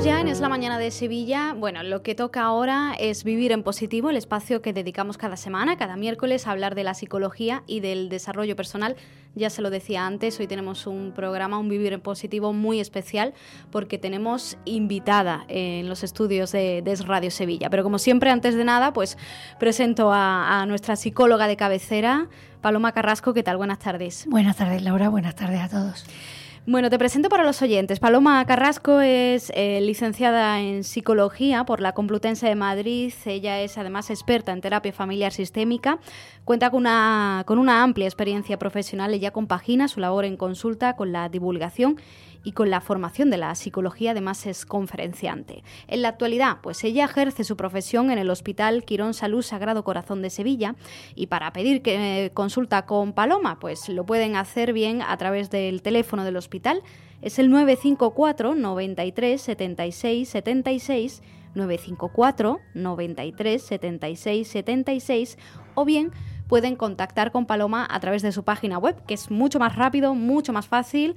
Empezamos ya en Es la Mañana de Sevilla. Bueno, lo que toca ahora es Vivir en Positivo, el espacio que dedicamos cada semana, cada miércoles, a hablar de la psicología y del desarrollo personal. Ya se lo decía antes, hoy tenemos un programa, un Vivir en Positivo muy especial, porque tenemos invitada en los estudios de, de Radio Sevilla. Pero como siempre, antes de nada, pues presento a, a nuestra psicóloga de cabecera, Paloma Carrasco. ¿Qué tal? Buenas tardes. Buenas tardes, Laura. Buenas tardes a todos. Bueno, te presento para los oyentes. Paloma Carrasco es eh, licenciada en psicología por la Complutense de Madrid. Ella es además experta en terapia familiar sistémica. Cuenta con una, con una amplia experiencia profesional. Ella compagina su labor en consulta con la divulgación y con la formación de la psicología además es conferenciante. En la actualidad, pues ella ejerce su profesión en el Hospital Quirón Salud Sagrado Corazón de Sevilla y para pedir que eh, consulta con Paloma, pues lo pueden hacer bien a través del teléfono del hospital. Es el 954 93 76 76 954 93 76 76 o bien pueden contactar con Paloma a través de su página web, que es mucho más rápido, mucho más fácil.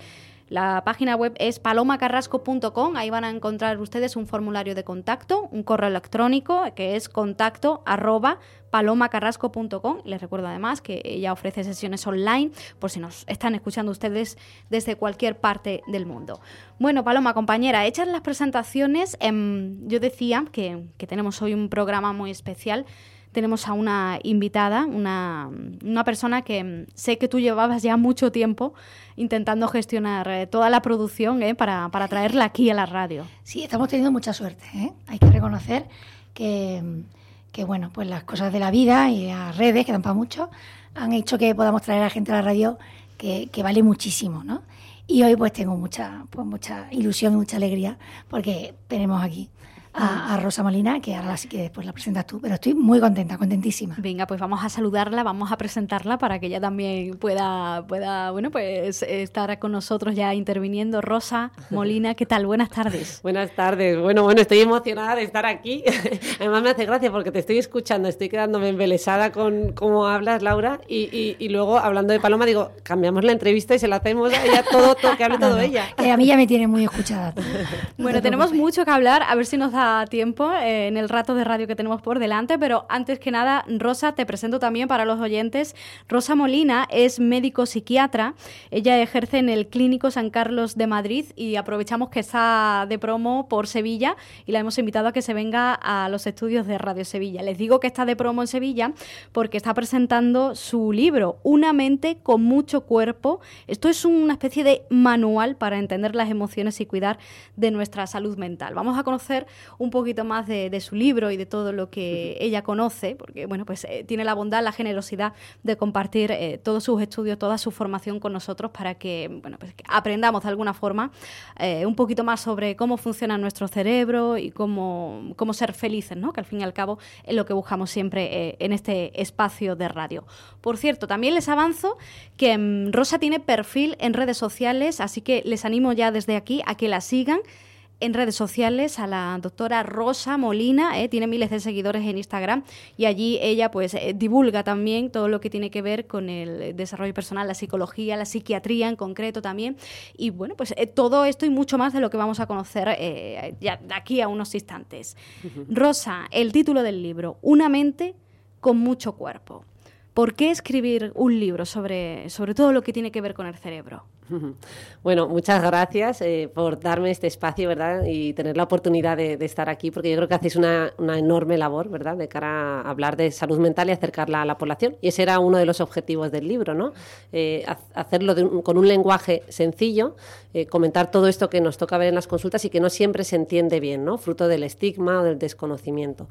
La página web es palomacarrasco.com. Ahí van a encontrar ustedes un formulario de contacto, un correo electrónico que es contacto arroba palomacarrasco.com. Les recuerdo además que ella ofrece sesiones online por si nos están escuchando ustedes desde cualquier parte del mundo. Bueno, Paloma, compañera, hechas las presentaciones, em, yo decía que, que tenemos hoy un programa muy especial tenemos a una invitada, una, una, persona que mm, sé que tú llevabas ya mucho tiempo intentando gestionar eh, toda la producción eh, para, para, traerla aquí a la radio. Sí, estamos teniendo mucha suerte. ¿eh? Hay que reconocer que, que, bueno, pues las cosas de la vida y las redes, que dan para mucho, han hecho que podamos traer a gente a la radio que, que vale muchísimo, ¿no? Y hoy pues tengo mucha, pues mucha ilusión y mucha alegría porque tenemos aquí a, Rosa Molina, que ahora sí que después la presentas tú, pero estoy muy contenta, contentísima. Venga, pues vamos a saludarla, vamos a presentarla para que ella también pueda, pueda bueno, pues estar con nosotros ya interviniendo. Rosa Molina, ¿qué tal? Buenas tardes. Buenas tardes. Bueno, bueno, estoy emocionada de estar aquí. Además me hace gracia porque te estoy escuchando, estoy quedándome embelesada con cómo hablas, Laura, y, y, luego hablando de Paloma digo, cambiamos la entrevista y se la hacemos a ella todo, todo que hable todo ella. Que a mí ya me tiene muy escuchada. bueno, tenemos mucho que hablar, a ver si nos da tiempo eh, en el rato de radio que tenemos por delante, pero antes que nada, Rosa, te presento también para los oyentes. Rosa Molina es médico psiquiatra, ella ejerce en el Clínico San Carlos de Madrid y aprovechamos que está de promo por Sevilla y la hemos invitado a que se venga a los estudios de Radio Sevilla. Les digo que está de promo en Sevilla porque está presentando su libro, Una mente con mucho cuerpo. Esto es una especie de manual para entender las emociones y cuidar de nuestra salud mental. Vamos a conocer un poquito más de, su libro y de todo lo que ella conoce, porque bueno, pues eh, tiene la bondad, la generosidad de compartir eh, todos sus estudios, toda su formación con nosotros para que, bueno, pues aprendamos de alguna forma eh, un poquito más sobre cómo funciona nuestro cerebro y cómo, cómo ser felices, ¿no? que al fin y al cabo es lo que buscamos siempre en este espacio de radio. Por cierto, también les avanzo que mm, Rosa tiene perfil en redes sociales, así que les animo ya desde aquí a que la sigan en redes sociales a la doctora Rosa Molina, eh, tiene miles de seguidores en Instagram y allí ella pues eh, divulga también todo lo que tiene que ver con el desarrollo personal, la psicología, la psiquiatría en concreto también y bueno pues eh, todo esto y mucho más de lo que vamos a conocer ya de aquí a unos instantes. Rosa, el título del libro, Una mente con mucho cuerpo. ¿Por qué escribir un libro sobre, sobre todo lo que tiene que ver con el cerebro? Bueno, muchas gracias eh, por darme este espacio, ¿verdad? Y tener la oportunidad de, estar aquí, porque yo creo que hacéis una, enorme labor, ¿verdad? De cara a hablar de salud mental y acercarla a la población. Y ese era uno de los objetivos del libro, ¿no? Eh, hacerlo con un lenguaje sencillo, eh, comentar todo esto que nos toca ver en las consultas y que no siempre se entiende bien, ¿no? Fruto del estigma o del desconocimiento.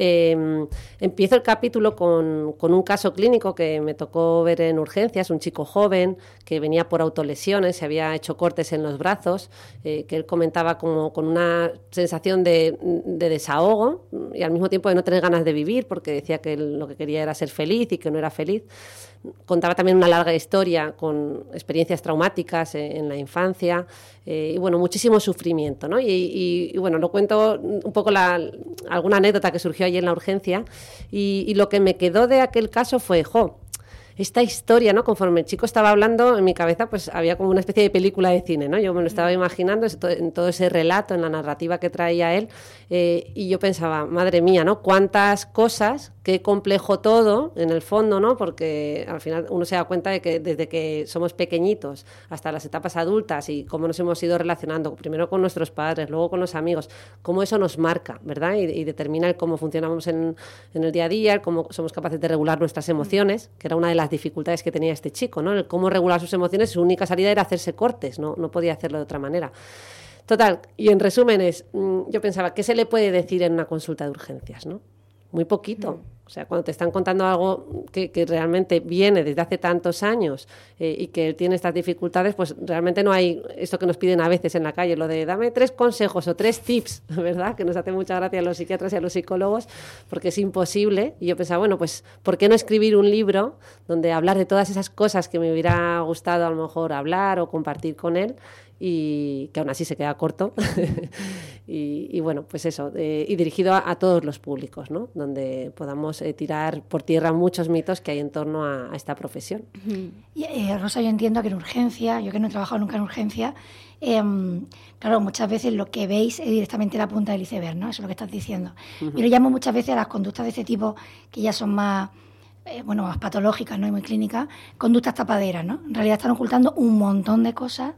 Em, empiezo el capítulo con, un caso clínico que me tocó ver en urgencias, un chico joven que venía por autolesiones se había hecho cortes en los brazos, eh, que él comentaba como con una sensación de, desahogo y al mismo tiempo de no tener ganas de vivir, porque decía que lo que quería era ser feliz y que no era feliz. Contaba también una larga historia con experiencias traumáticas en, la infancia eh, y bueno, muchísimo sufrimiento. ¿no? Y, bueno, lo cuento un poco la, alguna anécdota que surgió allí en la urgencia y, y lo que me quedó de aquel caso fue, jo, esta historia, ¿no? Conforme el chico estaba hablando, en mi cabeza pues había como una especie de película de cine, ¿no? Yo me lo estaba imaginando en todo ese relato, en la narrativa que traía él, eh, y yo pensaba, madre mía, ¿no? Cuántas cosas, qué complejo todo, en el fondo, ¿no? Porque al final uno se da cuenta de que desde que somos pequeñitos hasta las etapas adultas y cómo nos hemos ido relacionando, primero con nuestros padres, luego con los amigos, cómo eso nos marca, ¿verdad? Y, determina cómo funcionamos en, en, el día a día, cómo somos capaces de regular nuestras emociones, que era una de las dificultades que tenía este chico, ¿no? El cómo regular sus emociones, su única salida era hacerse cortes, no, no podía hacerlo de otra manera. Total, y en resúmenes, mm, yo pensaba, ¿qué se le puede decir en una consulta de urgencias, no? Muy poquito. Mm. O sea, cuando te están contando algo que, realmente viene desde hace tantos años eh, y que tiene estas dificultades, pues realmente no hay esto que nos piden a veces en la calle, lo de dame tres consejos o tres tips, ¿verdad? Que nos hace mucha gracia a los psiquiatras y a los psicólogos, porque es imposible. Y yo pensaba, bueno, pues, ¿por qué no escribir un libro donde hablar de todas esas cosas que me hubiera gustado a lo mejor hablar o compartir con él? y que aún así se queda corto. y, bueno, pues eso, eh, y dirigido a, todos los públicos, ¿no? donde podamos eh, tirar por tierra muchos mitos que hay en torno a, esta profesión. Y, eh, Rosa, yo entiendo que en urgencia, yo que no he trabajado nunca en urgencia, em, claro, muchas veces lo que veis es directamente la punta del iceberg, ¿no? Eso es lo que estás diciendo. Yo lo llamo muchas veces a las conductas de este tipo, que ya son más bueno, más patológicas ¿no? y muy clínicas, conductas tapaderas, ¿no? En realidad están ocultando un montón de cosas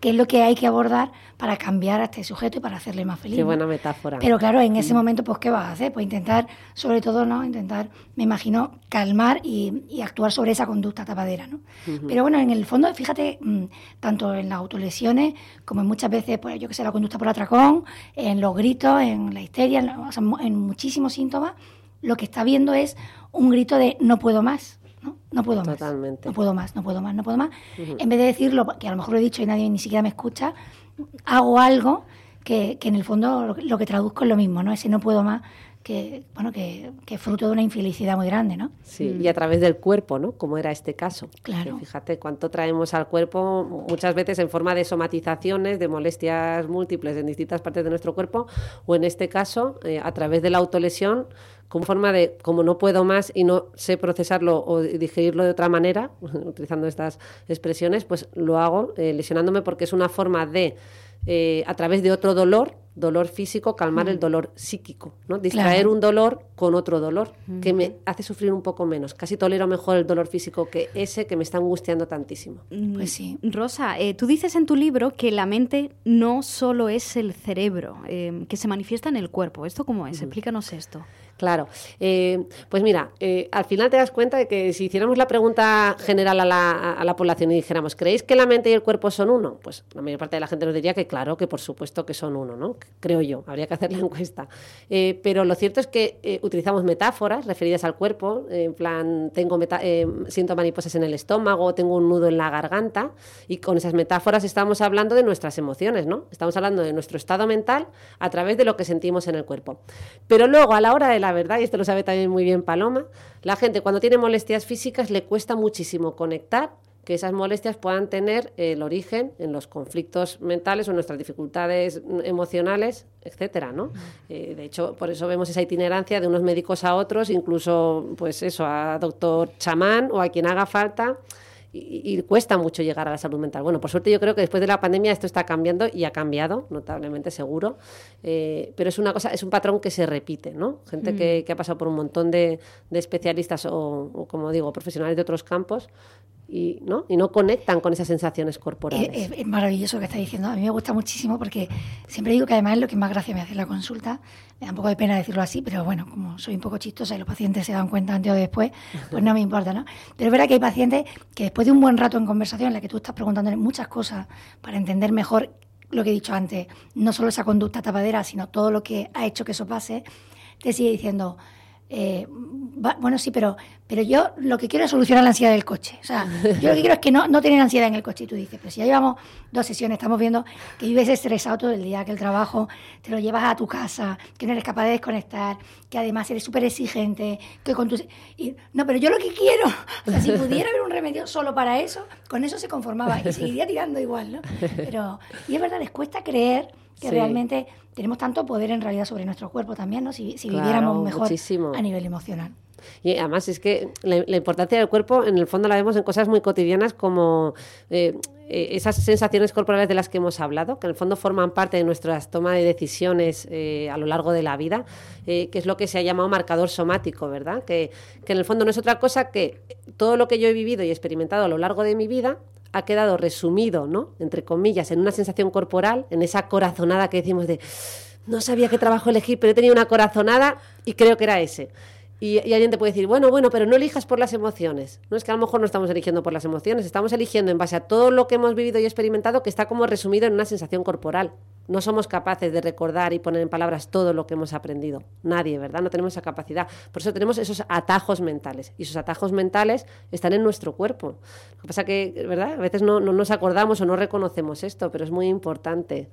qué es lo que hay que abordar para cambiar a este sujeto y para hacerle más feliz. Qué buena metáfora. Pero claro, en ese mm. momento, pues, ¿qué vas a hacer? Pues intentar, sobre todo, ¿no? Intentar, me imagino, calmar y, actuar sobre esa conducta tapadera, ¿no? Pero bueno, en el fondo, fíjate, mm, tanto en las autolesiones como en muchas veces, pues, yo que sé, la conducta por atracón, en los gritos, en la histeria, en muchísimos síntomas, lo que está viendo es un grito de no puedo más ¿no? No puedo más. Totalmente. No puedo más, no puedo más, no puedo más. En vez de decirlo, que a lo mejor lo he dicho y nadie ni siquiera me escucha, hago algo que, que en el fondo lo, que traduzco es lo mismo, ¿no? Ese no puedo más que bueno que, que, fruto de una infelicidad muy grande, ¿no? Sí, y a través del cuerpo, ¿no? Como era este caso. Claro. fíjate cuánto traemos al cuerpo muchas veces en forma de somatizaciones, de molestias múltiples en distintas partes de nuestro cuerpo, o en este caso eh, a través de la autolesión como forma de, como no puedo más y no sé procesarlo o digerirlo de otra manera, utilizando estas expresiones, pues lo hago eh, lesionándome porque es una forma de, eh, a través de otro dolor, dolor físico, calmar el dolor psíquico, ¿no? Distraer un dolor con otro dolor que me hace sufrir un poco menos. Casi tolero mejor el dolor físico que ese que me está angustiando tantísimo. Mm, pues sí. Rosa, eh, tú dices en tu libro que la mente no solo es el cerebro, que se manifiesta en el cuerpo. ¿Esto cómo es? Explícanos esto. Claro. Eh, pues mira, eh, al final te das cuenta de que si hiciéramos la pregunta general a la, población y dijéramos, ¿creéis que la mente y el cuerpo son uno? Pues la mayor parte de la gente nos diría que claro, que por supuesto que son uno, ¿no? Creo yo, habría que hacer la encuesta. Eh, pero lo cierto es que utilizamos metáforas referidas al cuerpo, en plan, tengo siento mariposas en el estómago, tengo un nudo en la garganta, y con esas metáforas estamos hablando de nuestras emociones, ¿no? Estamos hablando de nuestro estado mental a través de lo que sentimos en el cuerpo. Pero luego, a la hora de la verdad, y esto lo sabe también muy bien Paloma, la gente cuando tiene molestias físicas le cuesta muchísimo conectar que esas molestias puedan tener el origen en los conflictos mentales o nuestras dificultades emocionales, etcétera, ¿no? Eh, de hecho, por eso vemos esa itinerancia de unos médicos a otros, incluso, pues eso, a doctor chamán o a quien haga falta y, cuesta mucho llegar a la salud mental. Bueno, por suerte yo creo que después de la pandemia esto está cambiando y ha cambiado, notablemente seguro, eh, pero es una cosa, es un patrón que se repite, ¿no? Gente que, mm. ha pasado por un montón de, especialistas o, como digo, profesionales de otros campos y no, y no conectan con esas sensaciones corporales. Es, maravilloso lo que está diciendo. A mí me gusta muchísimo porque siempre digo que además es lo que más gracia me hace la consulta. Me da un poco de pena decirlo así, pero bueno, como soy un poco chistosa y los pacientes se dan cuenta antes o después, pues no me importa, ¿no? Pero es verdad que hay pacientes que después de un buen rato en conversación en la que tú estás preguntándole muchas cosas para entender mejor lo que he dicho antes, no solo esa conducta tapadera, sino todo lo que ha hecho que eso pase, te sigue diciendo, eh, bueno, sí, pero, pero yo lo que quiero es solucionar la ansiedad del coche. O sea, yo lo que quiero es que no, no tener ansiedad en el coche. Y tú dices, pero si ya llevamos dos sesiones, estamos viendo que vives estresado todo el día, que el trabajo te lo llevas a tu casa, que no eres capaz de desconectar, que además eres súper exigente, que con tus... Y, no, pero yo lo que quiero, o sea, si pudiera haber un remedio solo para eso, con eso se conformaba y seguiría tirando igual, ¿no? Pero, y es verdad, les cuesta creer que realmente tenemos tanto poder en realidad sobre nuestro cuerpo también, ¿no? Si, viviéramos mejor a nivel emocional. Y además es que la, importancia del cuerpo en el fondo la vemos en cosas muy cotidianas como eh, eh, esas sensaciones corporales de las que hemos hablado, que en el fondo forman parte de nuestras tomas de decisiones a lo largo de la vida, que es lo que se ha llamado marcador somático, ¿verdad? Que, que en el fondo no es otra cosa que todo lo que yo he vivido y experimentado a lo largo de mi vida ha quedado resumido, ¿no? Entre comillas, en una sensación corporal, en esa corazonada que decimos de no sabía qué trabajo elegir, pero he tenido una corazonada y creo que era ese. Y, alguien te puede decir, bueno, bueno, pero no elijas por las emociones. No es que a lo mejor no estamos eligiendo por las emociones, estamos eligiendo en base a todo lo que hemos vivido y experimentado que está como resumido en una sensación corporal. No somos capaces de recordar y poner en palabras todo lo que hemos aprendido. Nadie, ¿verdad? No tenemos esa capacidad. Por eso tenemos esos atajos mentales. Y esos atajos mentales están en nuestro cuerpo. Lo que pasa que, ¿verdad? A veces no, no nos acordamos o no reconocemos esto, pero es muy importante.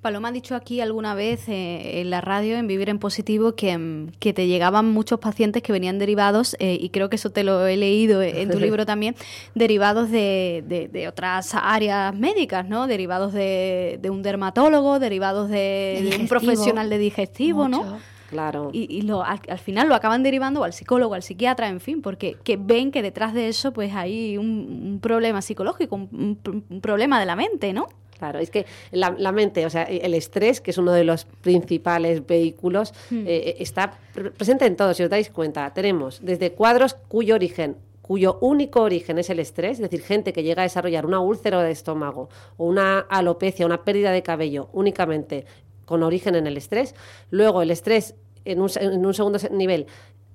Paloma ha dicho aquí alguna vez eh, en la radio, en Vivir en Positivo, que, mm, que, te llegaban muchos pacientes que venían derivados, eh, y creo que eso te lo he leído en tu libro también, derivados de, de, otras áreas médicas, ¿no? Derivados de, de un dermatólogo, derivados de, un profesional de digestivo, ¿no? Claro. Y, y lo, al, final lo acaban derivando al psicólogo, al psiquiatra, en fin, porque que ven que detrás de eso pues hay un, problema psicológico, un, un, problema de la mente, ¿no? Claro, es que la, mente, o sea, el estrés, que es uno de los principales vehículos, hmm. eh, está presente en todo, si os dais cuenta. Tenemos desde cuadros cuyo origen cuyo único origen es el estrés, es decir, gente que llega a desarrollar una úlcera de estómago o una alopecia, una pérdida de cabello únicamente con origen en el estrés. Luego el estrés en un, en un segundo nivel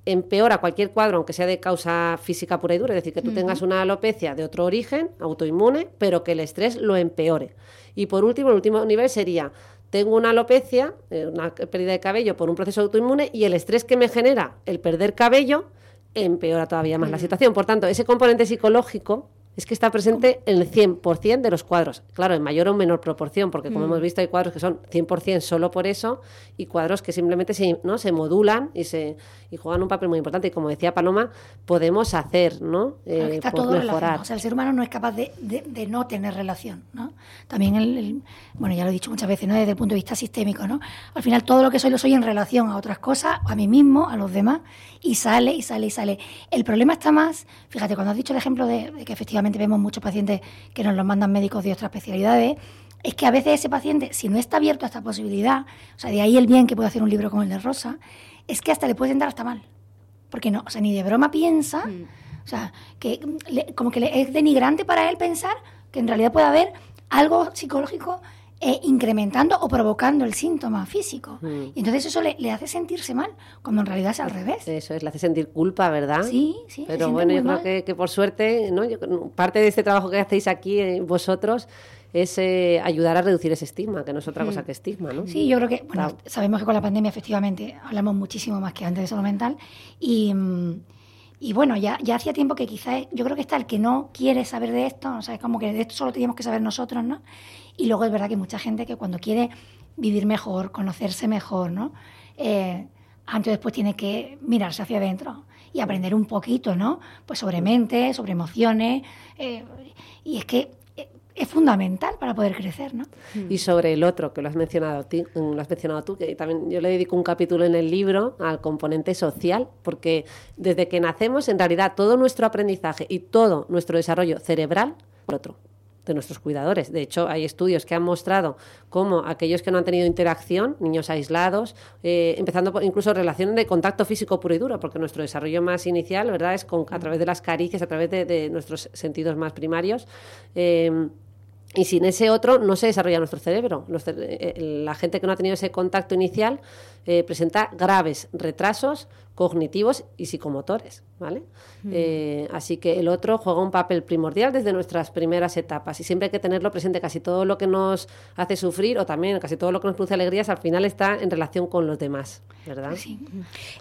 empeora cualquier cuadro, aunque sea de causa física pura y dura, es decir, que tú tengas una alopecia de otro origen, autoinmune, pero que el estrés lo empeore. Y por último, el último nivel sería, tengo una alopecia, eh, una pérdida de cabello por un proceso autoinmune y el estrés que me genera el perder cabello empeora todavía más la situación. Por tanto, ese componente psicológico es que está presente en el 100% de los cuadros. Claro, en mayor o menor proporción, porque como mm. hemos visto hay cuadros que son 100% solo por eso y cuadros que simplemente se, ¿no? se modulan y, se, y juegan un papel muy importante. Y como decía Paloma, podemos hacer, ¿no? Eh, está todo mejorar. O sea, el ser humano no es capaz de, de, no tener relación, ¿no? También, el, bueno, ya lo he dicho muchas veces, ¿no? Desde el punto de vista sistémico, ¿no? Al final todo lo que soy lo soy en relación a otras cosas, a mí mismo, a los demás, y sale, y sale, y sale. El problema está más, fíjate, cuando has dicho el ejemplo de, de que efectivamente vemos muchos pacientes que nos los mandan médicos de otras especialidades, es que a veces ese paciente, si no está abierto a esta posibilidad, o sea, de ahí el bien que puede hacer un libro como el de Rosa, es que hasta le puede entrar hasta mal. Porque no, o sea, ni de broma piensa, mm. o sea, que como que le, es denigrante para él pensar que en realidad puede haber algo psicológico eh, incrementando o provocando el síntoma físico. Mm. Y entonces eso le, hace sentirse mal, cuando en realidad es al revés. Eso es, le hace sentir culpa, ¿verdad? Sí, sí. Pero bueno, yo creo que, por suerte, ¿no? parte de este trabajo que hacéis aquí eh, vosotros es eh, ayudar a reducir ese estigma, que no es otra cosa mm. que estigma, ¿no? Sí, yo creo que, bueno, sabemos que con la pandemia efectivamente hablamos muchísimo más que antes de salud mental y... Mm, y bueno, ya, ya hacía tiempo que quizás, yo creo que está el que no quiere saber de esto, o sea, es como que de esto solo teníamos que saber nosotros, ¿no? Y luego es verdad que mucha gente que cuando quiere vivir mejor, conocerse mejor, ¿no? Eh, antes o después tiene que mirarse hacia adentro y aprender un poquito, ¿no? Pues sobre mente, sobre emociones. Eh, y es que es fundamental para poder crecer, ¿no? Mm. Y sobre el otro, que lo has mencionado, lo has mencionado tú, que también yo le dedico un capítulo en el libro al componente social, porque desde que nacemos, en realidad, todo nuestro aprendizaje y todo nuestro desarrollo cerebral, por otro de nuestros cuidadores. De hecho, hay estudios que han mostrado cómo aquellos que no han tenido interacción, niños aislados, eh, empezando por incluso relaciones de contacto físico puro y duro, porque nuestro desarrollo más inicial, ¿verdad?, es con, a través de las caricias, a través de, nuestros sentidos más primarios. Eh, y sin ese otro no se desarrolla nuestro cerebro. Eh, la gente que no ha tenido ese contacto inicial presenta graves retrasos cognitivos y psicomotores, ¿vale? Mm. Eh, así que el otro juega un papel primordial desde nuestras primeras etapas y siempre hay que tenerlo presente. Casi todo lo que nos hace sufrir o también casi todo lo que nos produce alegrías al final está en relación con los demás, ¿verdad? Sí.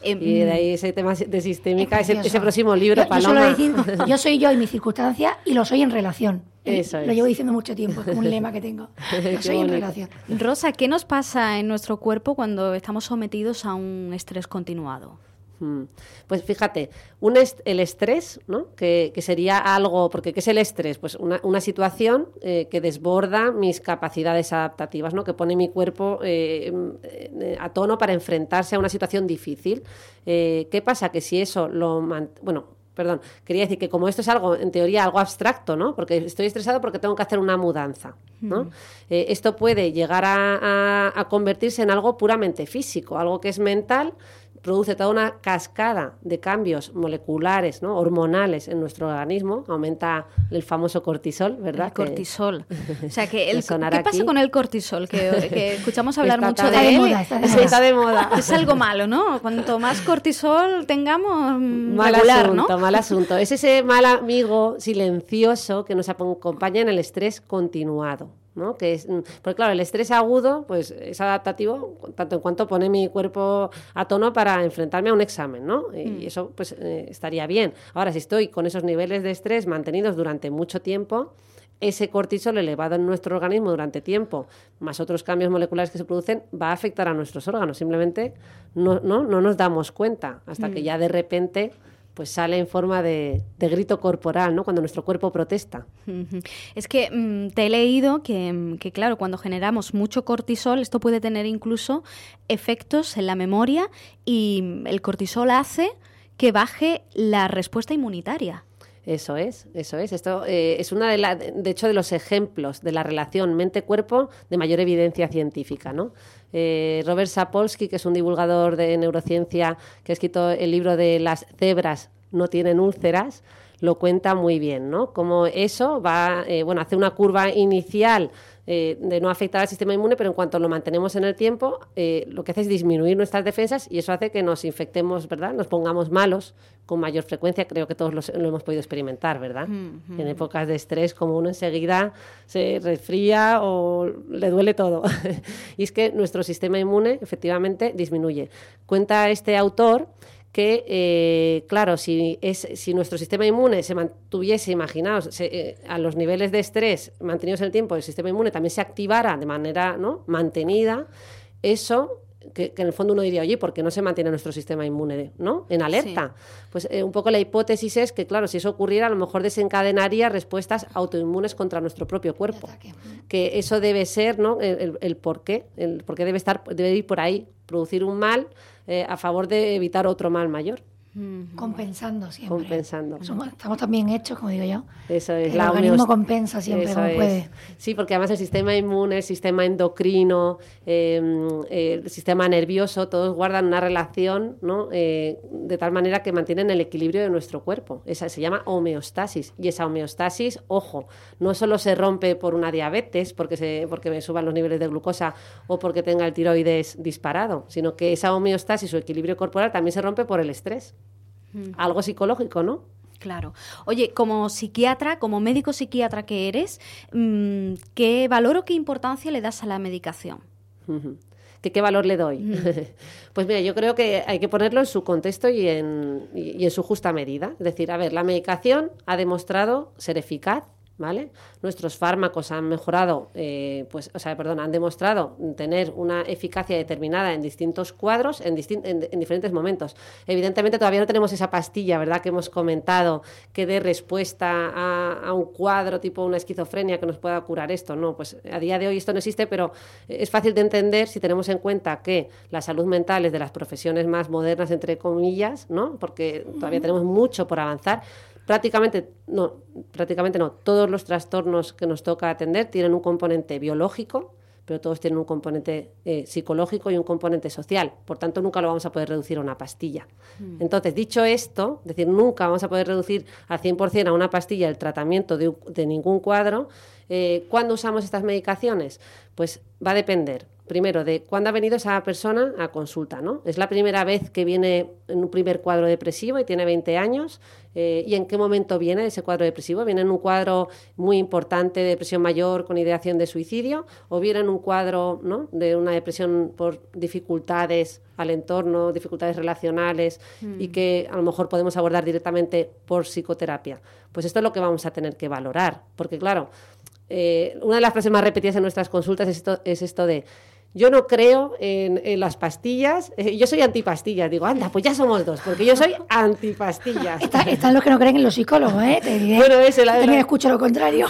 y de ahí ese tema de sistémica, ese, próximo libro, yo, Paloma. Yo, decir, yo soy yo y mi circunstancia y lo soy en relación. Eso Lo llevo diciendo mucho tiempo, es como un lema que tengo. Soy en relación. Rosa, ¿qué nos pasa en nuestro cuerpo cuando estamos sometidos a un estrés continuado? Mm. Pues fíjate, un el estrés, ¿no? Que, sería algo, porque ¿qué es el estrés? Pues una, situación eh, que desborda mis capacidades adaptativas, ¿no? Que pone mi cuerpo eh, eh, a tono para enfrentarse a una situación difícil. ¿Qué pasa? Que si eso lo... Bueno, perdón, quería decir que como esto es algo, en teoría, algo abstracto, ¿no? Porque estoy estresado porque tengo que hacer una mudanza, ¿no? esto puede llegar a, convertirse en algo puramente físico, algo que es mental, produce toda una cascada de cambios moleculares, ¿no? hormonales en nuestro organismo, aumenta el famoso cortisol, ¿verdad? El cortisol. o sea, que el, ¿qué pasa con el cortisol? Que, escuchamos hablar mucho de, él. Moda, está, de moda. Es algo malo, ¿no? Cuanto más cortisol tengamos, mm, mal asunto, mal asunto. Es ese mal amigo silencioso que nos acompaña en el estrés continuado. ¿No? Que es, mm, porque claro, el estrés agudo pues es adaptativo tanto en cuanto pone mi cuerpo a tono para enfrentarme a un examen, ¿no? Y mm. eso pues eh, estaría bien. Ahora, si estoy con esos niveles de estrés mantenidos durante mucho tiempo, ese cortisol elevado en nuestro organismo durante tiempo, más otros cambios moleculares que se producen, va a afectar a nuestros órganos. Simplemente no, no, no nos damos cuenta hasta que mm. ya de repente pues sale en forma de, grito corporal, ¿no? Cuando nuestro cuerpo protesta. Es que mm, te he leído que, que, claro, cuando generamos mucho cortisol, esto puede tener incluso efectos en la memoria y el cortisol hace que baje la respuesta inmunitaria. Eso es, eso es. Esto eh, es una de, de hecho, de los ejemplos de la relación mente-cuerpo de mayor evidencia científica, ¿no? Eh, Robert Sapolsky, que es un divulgador de neurociencia que ha escrito el libro de las cebras no tienen úlceras, lo cuenta muy bien, ¿no? Como eso va, eh, bueno, hace una curva inicial eh, de no afectar al sistema inmune, pero en cuanto lo mantenemos en el tiempo, eh, lo que hace es disminuir nuestras defensas y eso hace que nos infectemos, ¿verdad? Nos pongamos malos con mayor frecuencia. Creo que todos lo hemos podido experimentar, ¿verdad? En épocas de estrés, como uno enseguida se resfría o le duele todo. y es que nuestro sistema inmune efectivamente disminuye. Cuenta este autor que, eh, claro, si, es, si nuestro sistema inmune se mantuviese, imaginaos, eh, a los niveles de estrés mantenidos en el tiempo, el sistema inmune también se activara de manera ¿no? mantenida, eso que, en el fondo uno diría, oye, ¿por qué no se mantiene nuestro sistema inmune ¿no? en alerta? Pues eh, un poco la hipótesis es que, claro, si eso ocurriera, a lo mejor desencadenaría respuestas autoinmunes contra nuestro propio cuerpo. Que eso debe ser ¿no? el, el, por qué, el por qué debe, estar, debe ir por ahí, producir un mal eh, a favor de evitar otro mal mayor. Compensando siempre. Compensando. estamos también hechos, como digo yo. Eso es. El organismo compensa siempre como puede. Sí, porque además el sistema inmune, el sistema endocrino, em, el sistema nervioso, todos guardan una relación, ¿no? Eh, de tal manera que mantienen el equilibrio de nuestro cuerpo. Esa se llama homeostasis. Y esa homeostasis, ojo, no solo se rompe por una diabetes, porque, se, porque me suban los niveles de glucosa o porque tenga el tiroides disparado, sino que esa homeostasis o equilibrio corporal también se rompe por el estrés algo psicológico, ¿no? Claro. Oye, como psiquiatra, como médico psiquiatra que eres, mm, ¿qué valor o qué importancia le das a la medicación? ¿Qué, valor le doy? pues mira, yo creo que hay que ponerlo en su contexto y en, y en su justa medida. Es decir, a ver, la medicación ha demostrado ser eficaz ¿vale? Nuestros fármacos han mejorado, eh, pues, o sea, perdón, han demostrado tener una eficacia determinada en distintos cuadros, en, diferentes momentos. Evidentemente todavía no tenemos esa pastilla, ¿verdad?, que hemos comentado, que dé respuesta a, un cuadro tipo una esquizofrenia que nos pueda curar esto. No, pues a día de hoy esto no existe, pero es fácil de entender si tenemos en cuenta que la salud mental es de las profesiones más modernas, entre comillas, ¿no? Porque todavía tenemos mucho por avanzar prácticamente no, prácticamente no, todos los trastornos que nos toca atender tienen un componente biológico, pero todos tienen un componente eh, psicológico y un componente social. Por tanto, nunca lo vamos a poder reducir a una pastilla. Mm. Entonces, dicho esto, es decir, nunca vamos a poder reducir al 100% a una pastilla el tratamiento de, ningún cuadro. Eh, ¿Cuándo usamos estas medicaciones? Pues va a depender primero, de cuándo ha venido esa persona a consulta, ¿no? Es la primera vez que viene en un primer cuadro depresivo y tiene 20 años. Eh, ¿Y en qué momento viene ese cuadro depresivo? ¿Viene en un cuadro muy importante de depresión mayor con ideación de suicidio? ¿O viene en un cuadro ¿no? de una depresión por dificultades al entorno, dificultades relacionales y mm. que a lo mejor podemos abordar directamente por psicoterapia? Pues esto es lo que vamos a tener que valorar, porque claro, eh, una de las frases más repetidas en nuestras consultas es esto, es esto de yo no creo en, las pastillas. Eh, yo soy antipastillas. Digo, anda, pues ya somos dos, porque yo soy antipastillas. están los que no creen en los psicólogos, ¿eh? Te diré. Bueno, ese la, la... escucho lo contrario.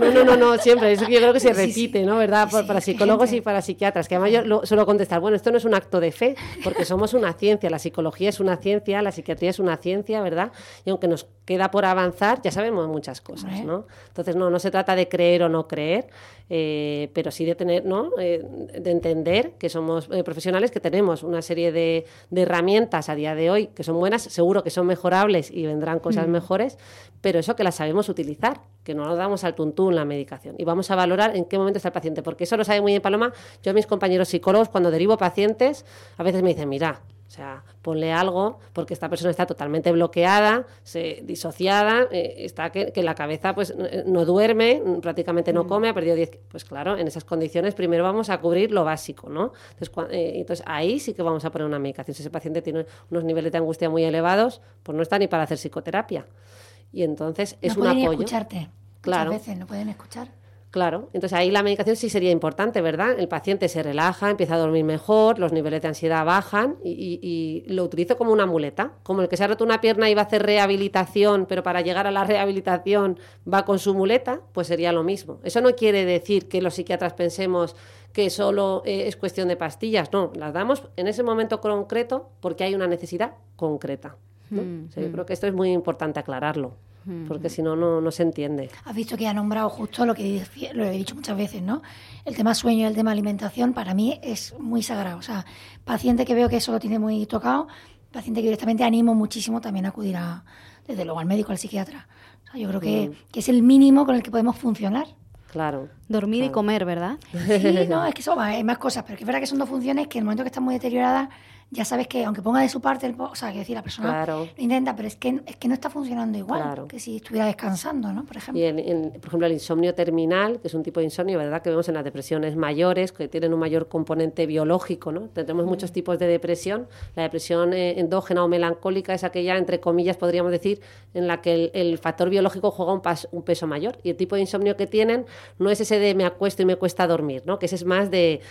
no, no, no, no, siempre. Eso yo creo que se repite, ¿no? ¿Verdad? para psicólogos y para psiquiatras. Que además yo suelo contestar, bueno, esto no es un acto de fe, porque somos una ciencia. La psicología es una ciencia, la psiquiatría es una ciencia, ¿verdad? Y aunque nos queda por avanzar, ya sabemos muchas cosas, ¿no? Entonces, no, no se trata de creer o no creer, eh, pero sí de tener, ¿no? Eh, de entender que somos eh, profesionales, que tenemos una serie de, herramientas a día de hoy que son buenas, seguro que son mejorables y vendrán cosas mm. mejores, pero eso que las sabemos utilizar, que no nos damos al tuntún la medicación. Y vamos a valorar en qué momento está el paciente, porque eso lo sabe muy bien Paloma. Yo a mis compañeros psicólogos, cuando derivo pacientes, a veces me dicen, mira, o sea, ponle algo porque esta persona está totalmente bloqueada, se, disociada, eh, está que, la cabeza pues no duerme, prácticamente no mm. come, ha perdido 10... Pues claro, en esas condiciones primero vamos a cubrir lo básico, ¿no? Entonces, eh, entonces, ahí sí que vamos a poner una medicación. Si ese paciente tiene unos niveles de angustia muy elevados, pues no está ni para hacer psicoterapia. Y entonces es no un apoyo. escucharte. Claro. Muchas veces no pueden escuchar. Claro, entonces ahí la medicación sí sería importante, ¿verdad? El paciente se relaja, empieza a dormir mejor, los niveles de ansiedad bajan y, lo utilizo como una muleta, como el que se ha roto una pierna y va a hacer rehabilitación, pero para llegar a la rehabilitación va con su muleta, pues sería lo mismo. Eso no quiere decir que los psiquiatras pensemos que solo eh, es cuestión de pastillas, no, las damos en ese momento concreto porque hay una necesidad concreta. yo mm, mm. creo que esto es muy importante aclararlo porque si no, no se entiende. Has visto que ha nombrado justo lo que lo he dicho muchas veces, ¿no? El tema sueño y el tema alimentación para mí es muy sagrado. O sea, paciente que veo que eso lo tiene muy tocado, paciente que directamente animo muchísimo también a acudir a, desde luego al médico, al psiquiatra. yo creo que, mm. que es el mínimo con el que podemos funcionar. Claro. Dormir y comer, ¿verdad? Sí, no, es que eso hay más cosas, pero que es verdad que son dos funciones que en el momento que están muy deterioradas ya sabes que aunque ponga de su parte, el, o sea, que decir, la persona lo intenta, pero es que, es que no está funcionando igual que si estuviera descansando, ¿no? Por ejemplo. Y por ejemplo, el insomnio terminal, que es un tipo de insomnio, ¿verdad? Que vemos en las depresiones mayores, que tienen un mayor componente biológico, ¿no? Tenemos muchos tipos de depresión. La depresión eh, endógena o melancólica es aquella, entre comillas, podríamos decir, en la que el, factor biológico juega un, un peso mayor. Y el tipo de insomnio que tienen no es ese de me acuesto y me cuesta dormir, ¿no? Que ese es más de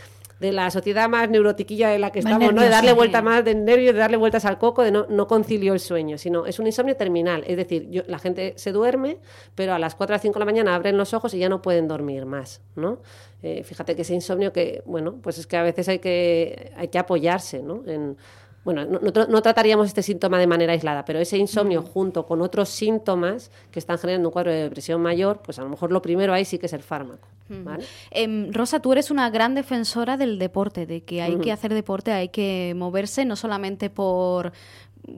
de la sociedad más neurotiquilla de la que estamos, ¿no? de darle vuelta más de nervios, de darle vueltas al coco, de no, no concilio el sueño, sino es un insomnio terminal. Es decir, yo, la gente se duerme, pero a las 4 o 5 de la mañana abren los ojos y ya no pueden dormir más. ¿no? Eh, fíjate que ese insomnio que, bueno, pues es que a veces hay que, hay que apoyarse ¿no? en bueno, no, trataríamos este síntoma de manera aislada, pero ese insomnio junto con otros síntomas que están generando un cuadro de depresión mayor, pues a lo mejor lo primero ahí sí que es el fármaco. Em, Rosa, tú eres una gran defensora del deporte, de que hay que hacer deporte, hay que moverse, no solamente por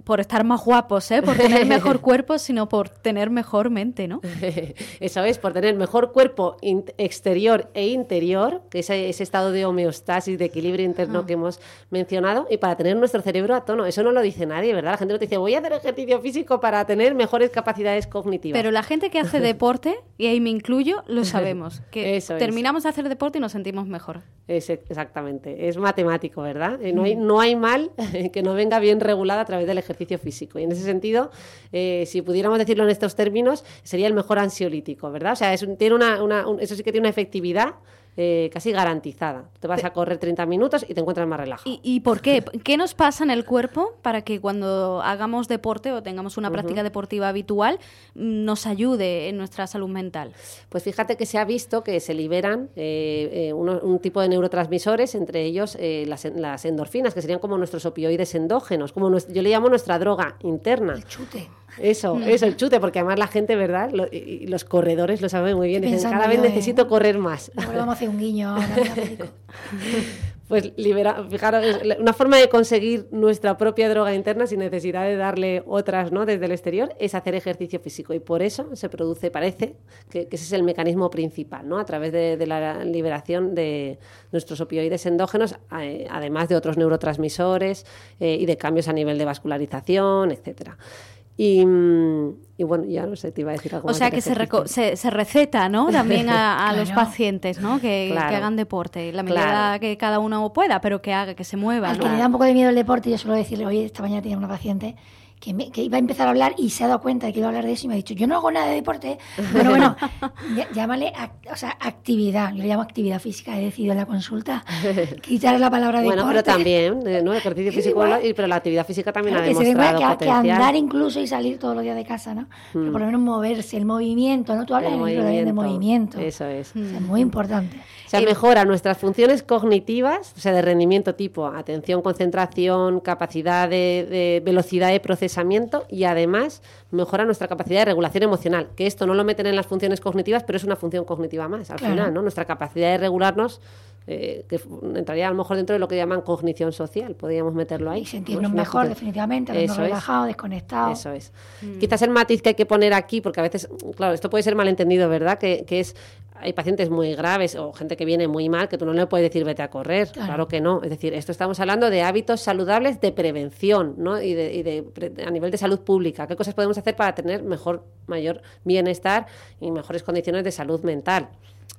por estar más guapos, ¿eh? por tener mejor cuerpo, sino por tener mejor mente, ¿no? Eso es, por tener mejor cuerpo exterior e interior, que es ese estado de homeostasis, de equilibrio interno ah. que hemos mencionado, y para tener nuestro cerebro a tono. Eso no lo dice nadie, ¿verdad? La gente no te dice, voy a hacer ejercicio físico para tener mejores capacidades cognitivas. Pero la gente que hace deporte, y ahí me incluyo, lo sabemos, que terminamos de hacer deporte y nos sentimos mejor. Es, exactamente, es matemático, ¿verdad? Eh, no hay, no hay mal que no venga bien regulada a través de el ejercicio físico. Y en ese sentido, eh, si pudiéramos decirlo en estos términos, sería el mejor ansiolítico, ¿verdad? O sea, tiene una, eso sí que tiene una efectividad eh, casi garantizada. Te vas a correr 30 minutos y te encuentras más relajado. ¿Y, por qué? ¿Qué nos pasa en el cuerpo para que cuando hagamos deporte o tengamos una práctica deportiva habitual nos ayude en nuestra salud mental? Pues fíjate que se ha visto que se liberan eh, eh, un tipo de neurotransmisores, entre ellos las, endorfinas, que serían como nuestros opioides endógenos, como yo le llamo nuestra droga interna. El chute. Eso, eso, el chute, porque además la gente, ¿verdad? y los corredores lo saben muy bien. Dicen, cada vez necesito correr más. vamos a hacer un guiño. pues libera, fijaros, una forma de conseguir nuestra propia droga interna sin necesidad de darle otras ¿no? desde el exterior es hacer ejercicio físico y por eso se produce, parece que, ese es el mecanismo principal, ¿no? a través de, la liberación de nuestros opioides endógenos, eh, además de otros neurotransmisores eh, y de cambios a nivel de vascularización, etcétera. Y, bueno, ya no sé, te iba a decir algo. O sea que se, se, receta, ¿no? También a, los pacientes, ¿no? Que, hagan deporte, la medida que cada uno pueda, pero que haga, que se mueva. Al que le da un poco de miedo el deporte, yo suelo decirle, oye, esta mañana tenía una paciente que, me- que iba a empezar a hablar y se ha dado cuenta de que iba a hablar de eso y me ha dicho, yo no hago nada de deporte. Bueno, bueno, llá- llámale ac- o sea, actividad. Yo le llamo actividad física, he decidido en la consulta quitar la palabra Bueno, deporte. pero también, eh, ¿no? Ejercicio Es físico, igual. pero la actividad física también Claro, ha que demostrado que, que potencial. andar incluso y salir todos los días de casa, ¿no? Pero por lo menos moverse, el movimiento, ¿no? Tú hablas El en el libro también de movimiento. Eso es. O sea, es muy importante. O sea, mejora nuestras funciones cognitivas, o sea, de rendimiento tipo atención, concentración, capacidad de, de velocidad de procesamiento y además mejora nuestra capacidad de regulación emocional, que esto no lo meten en las funciones cognitivas, pero es una función cognitiva más al Claro. final, ¿no? Nuestra capacidad de regularnos, eh, que entraría a lo mejor dentro de lo que llaman cognición social, podríamos meterlo ahí. Y ¿no? sentirnos mejor, definitivamente, Eso vernos es. relajados, desconectados. Eso es. Quizás el matiz que hay que poner aquí, porque a veces, claro, esto puede ser malentendido, ¿verdad? Que, que es, hay pacientes muy graves o gente que viene muy mal que tú no le puedes decir vete a correr. Claro, Claro. que no. Es decir, esto estamos hablando de hábitos saludables de prevención, ¿no? Y, de, y de a nivel de salud pública. ¿Qué cosas podemos hacer para tener mejor, mayor bienestar y mejores condiciones de salud mental?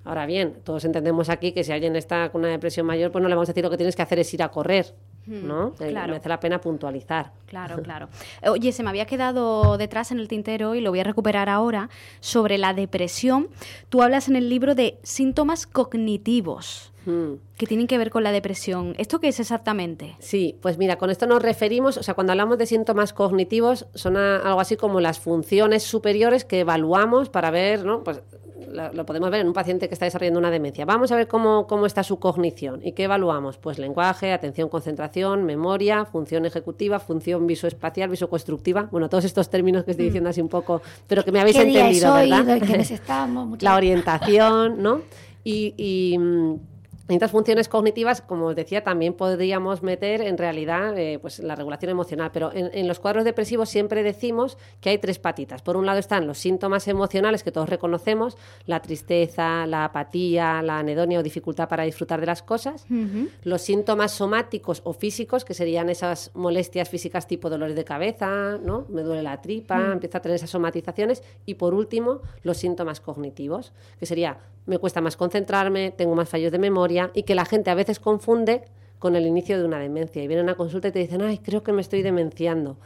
Ahora bien, todos entendemos aquí que si alguien está con una depresión mayor, pues no le vamos a decir lo que tienes que hacer es ir a correr, ¿no? Eh, claro. Merece la pena puntualizar. Claro, claro. Oye, se me había quedado detrás en el tintero y lo voy a recuperar ahora sobre la depresión. Tú hablas en el libro de síntomas cognitivos Mm. que tienen que ver con la depresión. ¿Esto qué es exactamente? Sí, pues mira, con esto nos referimos, o sea, cuando hablamos de síntomas cognitivos, son a- algo así como las funciones superiores que evaluamos para ver, ¿no? Pues lo podemos ver en un paciente que está desarrollando una demencia. Vamos a ver cómo, cómo está su cognición. ¿Y qué evaluamos? Pues lenguaje, atención, concentración, memoria, función ejecutiva, función visoespacial, visoconstructiva. Bueno, todos estos términos que estoy diciendo así un poco, pero que me habéis ¿Qué día es entendido, hoy? ¿verdad? La orientación, ¿no? Y, y, mm, en estas funciones cognitivas, como os decía, también podríamos meter en realidad eh, pues la regulación emocional, pero en, en los cuadros depresivos siempre decimos que hay tres patitas. Por un lado están los síntomas emocionales que todos reconocemos, la tristeza, la apatía, la anedonia o dificultad para disfrutar de las cosas, los síntomas somáticos o físicos, que serían esas molestias físicas tipo dolores de cabeza, ¿no? Me duele la tripa, empieza a tener esas somatizaciones. Y por último, los síntomas cognitivos, que sería me cuesta más concentrarme, tengo más fallos de memoria y que la gente a veces confunde con el inicio de una demencia. Y vienen a consulta y te dicen, ay, creo que me estoy demenciando,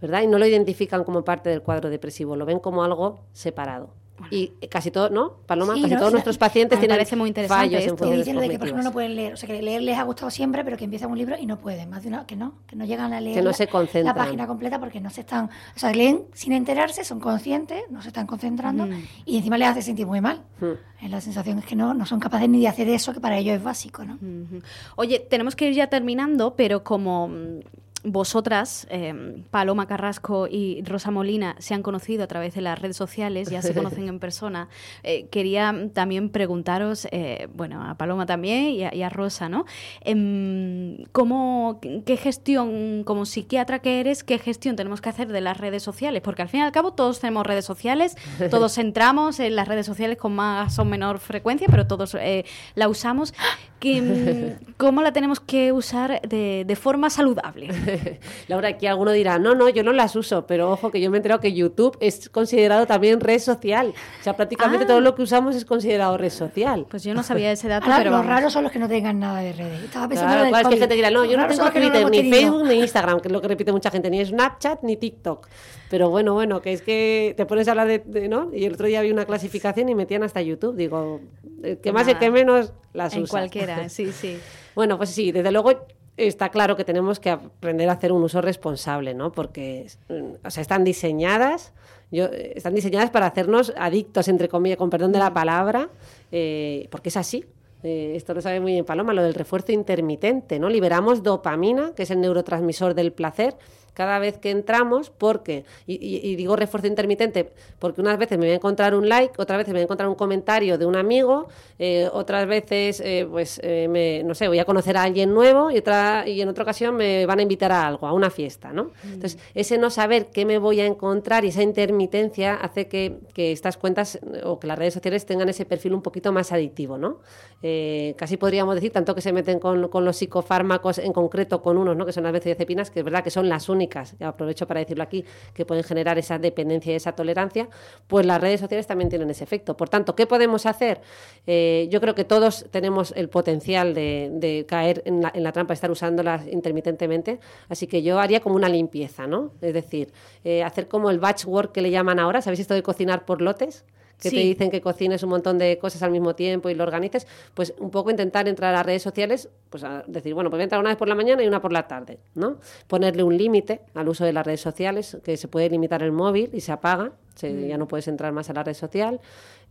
¿verdad? Y no lo identifican como parte del cuadro depresivo, lo ven como algo separado. Y casi todo, ¿no? Paloma, Sí, casi no, todos o sea, nuestros pacientes tienen parece muy interesante fallos esto. en de que, por ejemplo, no pueden leer. O sea, que leer les ha gustado siempre, pero que empiezan un libro y no pueden. Más de una, que no, que no llegan a leer Que no la- se concentran. la página completa porque no se están. O sea, leen sin enterarse, son conscientes, no se están concentrando y encima les hace sentir muy mal. Mm. Eh, La sensación es que no, no son capaces ni de hacer eso, que para ellos es básico, ¿no? Ujú. Oye, tenemos que ir ya terminando, pero como mm, vosotras, eh, Paloma Carrasco y Rosa Molina, se han conocido a través de las redes sociales, ya se conocen en persona, eh, quería también preguntaros, eh, bueno, a Paloma también y a, y a Rosa, ¿no? Em, ¿cómo, ¿Qué gestión, como psiquiatra que eres, qué gestión tenemos que hacer de las redes sociales? Porque al fin y al cabo todos tenemos redes sociales, todos entramos en las redes sociales con más o menor frecuencia, pero todos eh, la usamos. Mm, ¿Cómo la tenemos que usar de, de forma saludable? Laura, aquí alguno dirá, no, no, yo no las uso, pero ojo que yo me he enterado que YouTube es considerado también red social. O sea, prácticamente Ah. todo lo que usamos es considerado red social. Pues yo no sabía ese dato, pero los raros son los que no tengan nada de redes. Estaba pensando Claro, en el es que gente dirá, no, yo no tengo no ni. Facebook, ni Instagram, que es lo que repite mucha gente, ni Snapchat, ni TikTok. Pero bueno, bueno, que es que te pones a hablar de, de- ¿no? Y el otro día vi una clasificación y metían hasta YouTube. Digo, que más y que menos las En usas. cualquiera, sí, sí. Bueno, pues sí, desde luego está claro que tenemos que aprender a hacer un uso responsable, ¿no? Porque o sea, están diseñadas, yo, están diseñadas para hacernos adictos, entre comillas, con perdón de la palabra, eh, porque es así. Eh, esto lo sabe muy bien Paloma, lo del refuerzo intermitente, ¿no? Liberamos dopamina, que es el neurotransmisor del placer, cada vez que entramos, porque, y, y- y digo refuerzo intermitente, porque unas veces me voy a encontrar un like, otras veces me voy a encontrar un comentario de un amigo, eh, otras veces, eh, pues, eh, me- no sé, voy a conocer a alguien nuevo y, otra, y en otra ocasión me van a invitar a algo, a una fiesta, ¿no? Entonces, ese no saber qué me voy a encontrar y esa intermitencia hace que, que estas cuentas o que las redes sociales tengan ese perfil un poquito más adictivo, ¿no? Eh, casi podríamos decir, tanto que se meten con, con los psicofármacos, en concreto con unos, ¿no? Que son las benzodiazepinas, que es verdad que son las únicas aprovecho para decirlo aquí, que pueden generar esa dependencia y esa tolerancia, pues las redes sociales también tienen ese efecto. Por tanto, ¿qué podemos hacer? Eh, yo creo que todos tenemos el potencial de, caer en la, en la, trampa, estar usándolas intermitentemente, así que yo haría como una limpieza, ¿no? Es decir, eh, hacer como el batch work que le llaman ahora, ¿sabéis esto de cocinar por lotes? Que te dicen que cocines un montón de cosas al mismo tiempo y lo organices, pues un poco intentar entrar a las redes sociales, pues a decir, bueno, pues voy a entrar una vez por la mañana y una por la tarde, ¿no? Ponerle un límite al uso de las redes sociales, que se puede limitar el móvil y se apaga, mm. ya no puedes entrar más a la red social.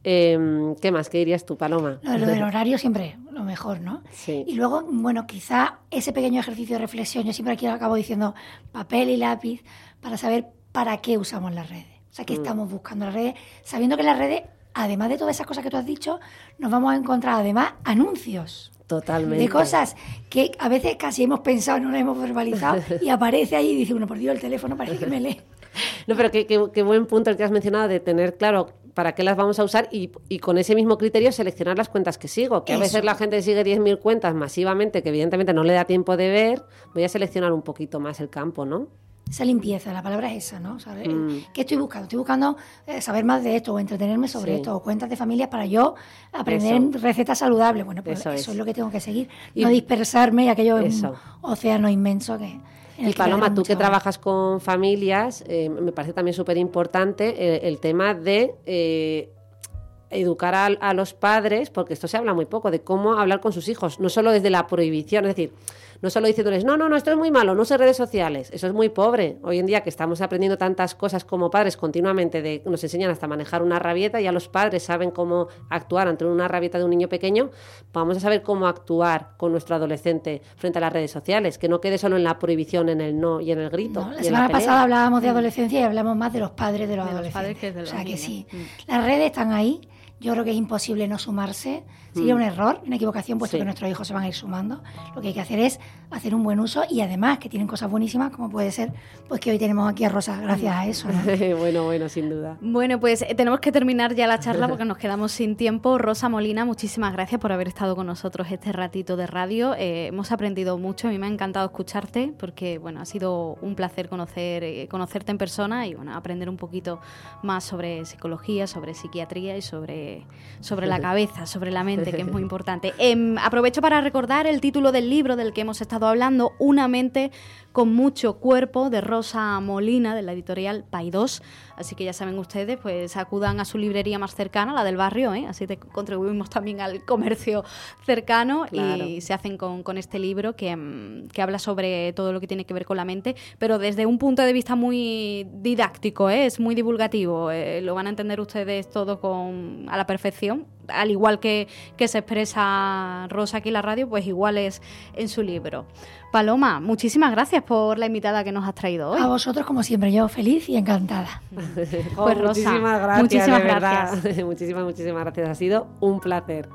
Em, ¿Qué más? ¿Qué dirías tú, Paloma? Lo, del horario siempre lo mejor, ¿no? Sí. Y luego, bueno, quizá ese pequeño ejercicio de reflexión, yo siempre aquí acabo diciendo papel y lápiz para saber para qué usamos las redes. O sea, que mm. estamos buscando las redes, sabiendo que en las redes, además de todas esas cosas que tú has dicho, nos vamos a encontrar además anuncios. Totalmente. De cosas que a veces casi hemos pensado, no las hemos verbalizado, y aparece ahí y dice, bueno, por Dios, el teléfono parece que me lee. No, pero qué, qué, buen punto el que has mencionado de tener claro para qué las vamos a usar y, y, con ese mismo criterio seleccionar las cuentas que sigo. Que a veces la gente sigue 10.000 cuentas masivamente que evidentemente no le da tiempo de ver. Voy a seleccionar un poquito más el campo, ¿no? Esa limpieza, la palabra es esa, ¿no? Mm. ¿Qué estoy buscando? Estoy buscando eh, saber más de esto o entretenerme sobre esto o cuentas de familia para yo aprender recetas saludables. Bueno, pues eso, es. lo que tengo que seguir, no dispersarme y aquello es un océano inmenso que... Y Paloma, tú que trabajas con familias, eh, me parece también súper importante eh, el, tema de educar a, a, los padres, porque esto se habla muy poco, de cómo hablar con sus hijos, no solo desde la prohibición, es decir, no solo diciéndoles, no, no, no, esto es muy malo, no use redes sociales, eso es muy pobre. Hoy en día que estamos aprendiendo tantas cosas como padres continuamente, de, nos enseñan hasta manejar una rabieta, ya los padres saben cómo actuar ante una rabieta de un niño pequeño, vamos a saber cómo actuar con nuestro adolescente frente a las redes sociales, que no quede solo en la prohibición, en el no y en el grito. la semana pasada hablábamos de mm. adolescencia y hablamos más de los padres de los adolescentes. o sea que sí, mm. las redes están ahí yo creo que es imposible no sumarse. Sería mm. un error, una equivocación, puesto que nuestros hijos se van a ir sumando. Lo que hay que hacer es hacer un buen uso y además que tienen cosas buenísimas, como puede ser pues que hoy tenemos aquí a Rosa, gracias a eso. bueno, bueno, sin duda. Bueno, pues eh, tenemos que terminar ya la charla porque nos quedamos sin tiempo. Rosa Molina, muchísimas gracias por haber estado con nosotros este ratito de radio. Eh, hemos aprendido mucho, a mí me ha encantado escucharte porque bueno, ha sido un placer conocer, eh, conocerte en persona y bueno, aprender un poquito más sobre psicología, sobre psiquiatría y sobre sobre, la cabeza, sobre la mente, que es muy importante. Em, aprovecho para recordar el título del libro del que hemos estado hablando, Una mente con mucho cuerpo, de Rosa Molina, de la editorial Paidós. Así que ya saben ustedes, pues acudan a su librería más cercana, la del barrio, ¿eh? así te contribuimos también al comercio cercano y se hacen con, este libro que, mm, que, habla sobre todo lo que tiene que ver con la mente, pero desde un punto de vista muy didáctico, ¿eh? es muy divulgativo, eh, lo van a entender ustedes todo con, a la perfección, al igual que, que se expresa Rosa aquí en la radio, pues igual es en su libro. Paloma, muchísimas gracias por la invitada que nos has traído hoy. A vosotros, como siempre, yo feliz y encantada. pues Rosa, muchísimas gracias. Muchísimas gracias. muchísimas, muchísimas gracias. Ha sido un placer.